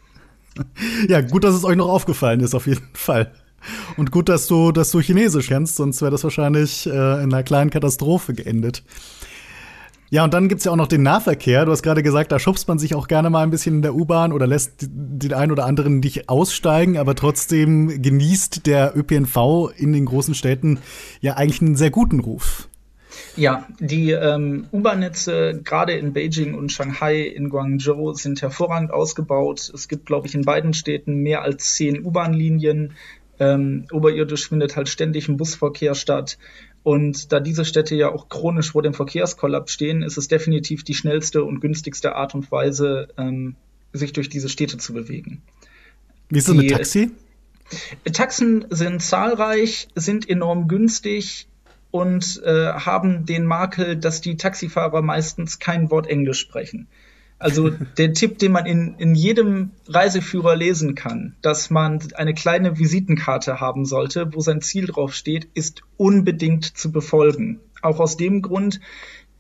Ja, gut, dass es euch noch aufgefallen ist, auf jeden Fall. Und gut, dass du, dass du Chinesisch kennst, sonst wäre das wahrscheinlich äh, in einer kleinen Katastrophe geendet. Ja, und dann gibt's ja auch noch den Nahverkehr. Du hast gerade gesagt, da schubst man sich auch gerne mal ein bisschen in der U-Bahn oder lässt den einen oder anderen nicht aussteigen, aber trotzdem genießt der ÖPNV in den großen Städten ja eigentlich einen sehr guten Ruf. Ja, die ähm, U-Bahn-Netze gerade in Beijing und Shanghai, in Guangzhou sind hervorragend ausgebaut. Es gibt, glaube ich, in beiden Städten mehr als zehn U-Bahn-Linien. Ähm, oberirdisch findet halt ständig ein Busverkehr statt. Und da diese Städte ja auch chronisch vor dem Verkehrskollaps stehen, ist es definitiv die schnellste und günstigste Art und Weise, ähm, sich durch diese Städte zu bewegen. Wie ist es mit Taxi? Taxen sind zahlreich, sind enorm günstig und äh, haben den Makel, dass die Taxifahrer meistens kein Wort Englisch sprechen. Also der Tipp, den man in, in jedem Reiseführer lesen kann, dass man eine kleine Visitenkarte haben sollte, wo sein Ziel drauf steht, ist unbedingt zu befolgen. Auch aus dem Grund,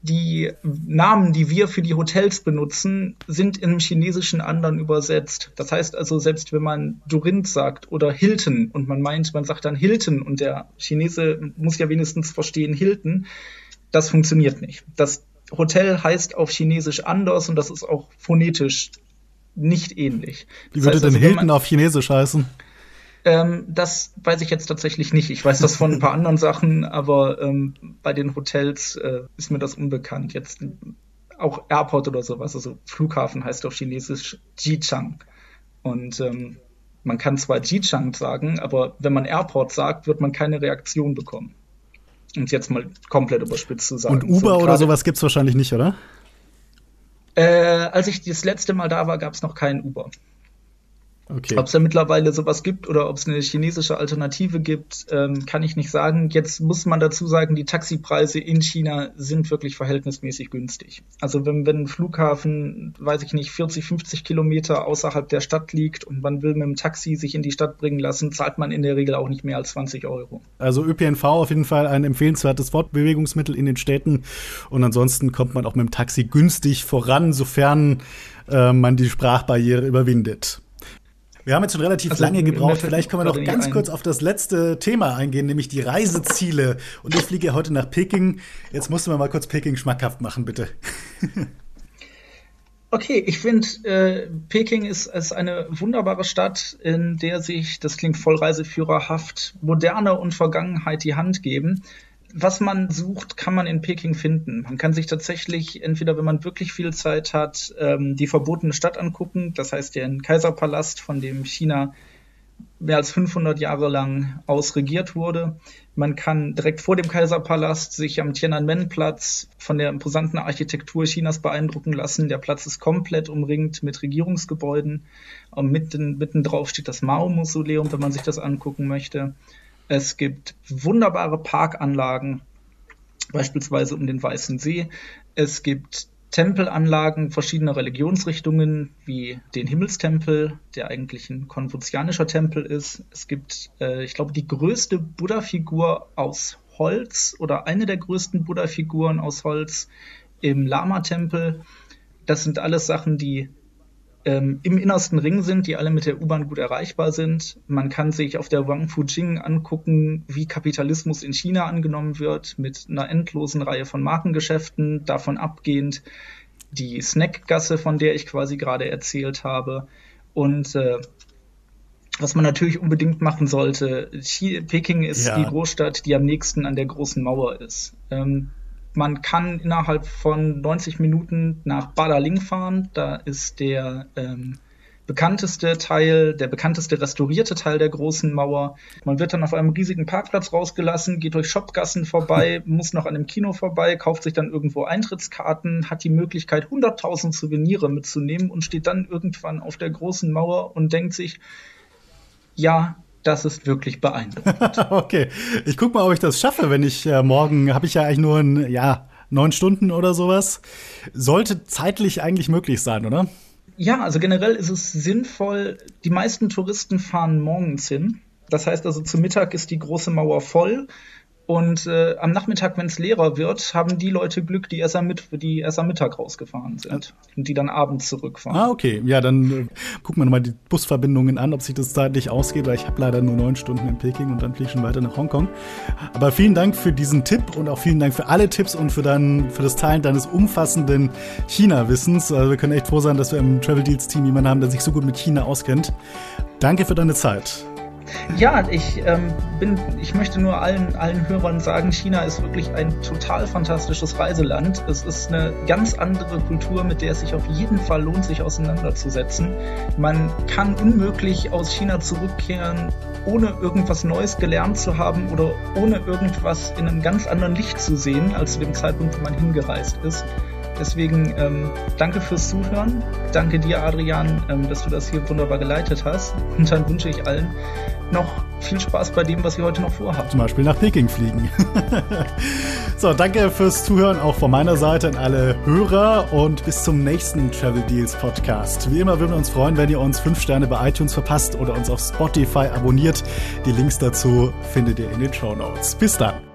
die Namen, die wir für die Hotels benutzen, sind im Chinesischen anderen übersetzt. Das heißt also, selbst wenn man Dorint sagt oder Hilton und man meint, man sagt dann Hilton und der Chinese muss ja wenigstens verstehen Hilton, das funktioniert nicht. Das Hotel heißt auf Chinesisch anders und das ist auch phonetisch nicht ähnlich. Wie würde denn also, Hilton auf Chinesisch heißen? Ähm, das weiß ich jetzt tatsächlich nicht. Ich weiß das von ein paar anderen Sachen, aber ähm, bei den Hotels äh, ist mir das unbekannt. Jetzt auch Airport oder sowas, also Flughafen heißt auf Chinesisch Jichang. Und ähm, man kann zwar Jichang sagen, aber wenn man Airport sagt, wird man keine Reaktion bekommen um es jetzt mal komplett überspitzt zu sagen. Und Uber so, oder sowas gibt es wahrscheinlich nicht, oder? Äh, als ich das letzte Mal da war, gab es noch keinen Uber. Okay. Ob es da mittlerweile sowas gibt oder ob es eine chinesische Alternative gibt, ähm, kann ich nicht sagen. Jetzt muss man dazu sagen, die Taxipreise in China sind wirklich verhältnismäßig günstig. Also wenn, wenn ein Flughafen, weiß ich nicht, 40, 50 Kilometer außerhalb der Stadt liegt und man will mit dem Taxi sich in die Stadt bringen lassen, zahlt man in der Regel auch nicht mehr als 20 Euro. Also ÖPNV auf jeden Fall ein empfehlenswertes Fortbewegungsmittel in den Städten und ansonsten kommt man auch mit dem Taxi günstig voran, sofern äh, man die Sprachbarriere überwindet. Wir haben jetzt schon relativ also, lange gebraucht. Vielleicht können wir noch ganz kurz auf das letzte Thema eingehen, nämlich die Reiseziele. Und ich fliege heute nach Peking. Jetzt musst du mir mal kurz Peking schmackhaft machen, bitte. Okay, ich finde, äh, Peking ist, ist eine wunderbare Stadt, in der sich, das klingt voll reiseführerhaft, Moderne und Vergangenheit die Hand geben was man sucht, kann man in Peking finden. Man kann sich tatsächlich entweder, wenn man wirklich viel Zeit hat, ähm, die verbotene Stadt angucken. Das heißt den Kaiserpalast, von dem China mehr als 500 Jahre lang aus regiert wurde. Man kann direkt vor dem Kaiserpalast sich am Tiananmen-Platz von der imposanten Architektur Chinas beeindrucken lassen. Der Platz ist komplett umringt mit Regierungsgebäuden. Mitten, mitten drauf steht das Mao-Mausoleum, wenn man sich das angucken möchte. Es gibt wunderbare Parkanlagen, beispielsweise um den Weißen See. Es gibt Tempelanlagen verschiedener Religionsrichtungen, wie den Himmelstempel, der eigentlich ein konfuzianischer Tempel ist. Es gibt, äh, ich glaube, die größte Buddha-Figur aus Holz oder eine der größten Buddha-Figuren aus Holz im Lama-Tempel. Das sind alles Sachen, die ähm, im innersten Ring sind, die alle mit der U-Bahn gut erreichbar sind. Man kann sich auf der Wang Fujing angucken, wie Kapitalismus in China angenommen wird, mit einer endlosen Reihe von Markengeschäften, davon abgehend die Snackgasse, von der ich quasi gerade erzählt habe. Und äh, was man natürlich unbedingt machen sollte, Peking ist ja. die Großstadt, die am nächsten an der großen Mauer ist. Ähm, man kann innerhalb von 90 Minuten nach Badaling fahren. Da ist der ähm, bekannteste Teil, der bekannteste restaurierte Teil der großen Mauer. Man wird dann auf einem riesigen Parkplatz rausgelassen, geht durch Shopgassen vorbei, muss noch an einem Kino vorbei, kauft sich dann irgendwo Eintrittskarten, hat die Möglichkeit, 100.000 Souvenire mitzunehmen und steht dann irgendwann auf der großen Mauer und denkt sich, ja, das ist wirklich beeindruckend. okay, ich guck mal, ob ich das schaffe, wenn ich äh, morgen habe ich ja eigentlich nur ein ja neun Stunden oder sowas. Sollte zeitlich eigentlich möglich sein, oder? Ja, also generell ist es sinnvoll. Die meisten Touristen fahren morgens hin. Das heißt also, zu Mittag ist die große Mauer voll. Und äh, am Nachmittag, wenn es leerer wird, haben die Leute Glück, die erst am, Mit die erst am Mittag rausgefahren sind und die dann abends zurückfahren. Ah, okay. Ja, dann äh, gucken wir nochmal die Busverbindungen an, ob sich das zeitlich ausgeht, weil ich habe leider nur neun Stunden in Peking und dann fliege ich schon weiter nach Hongkong. Aber vielen Dank für diesen Tipp und auch vielen Dank für alle Tipps und für, dein, für das Teilen deines umfassenden China-Wissens. Also wir können echt froh sein, dass wir im Travel Deals Team jemanden haben, der sich so gut mit China auskennt. Danke für deine Zeit. Ja, ich ähm, bin, ich möchte nur allen, allen Hörern sagen, China ist wirklich ein total fantastisches Reiseland. Es ist eine ganz andere Kultur, mit der es sich auf jeden Fall lohnt, sich auseinanderzusetzen. Man kann unmöglich aus China zurückkehren, ohne irgendwas Neues gelernt zu haben oder ohne irgendwas in einem ganz anderen Licht zu sehen, als zu dem Zeitpunkt, wo man hingereist ist. Deswegen ähm, danke fürs Zuhören. Danke dir, Adrian, ähm, dass du das hier wunderbar geleitet hast. Und dann wünsche ich allen noch viel Spaß bei dem, was ihr heute noch vorhabt. Zum Beispiel nach Peking fliegen. so, danke fürs Zuhören auch von meiner Seite an alle Hörer und bis zum nächsten Travel Deals Podcast. Wie immer würden wir uns freuen, wenn ihr uns fünf Sterne bei iTunes verpasst oder uns auf Spotify abonniert. Die Links dazu findet ihr in den Show Notes. Bis dann.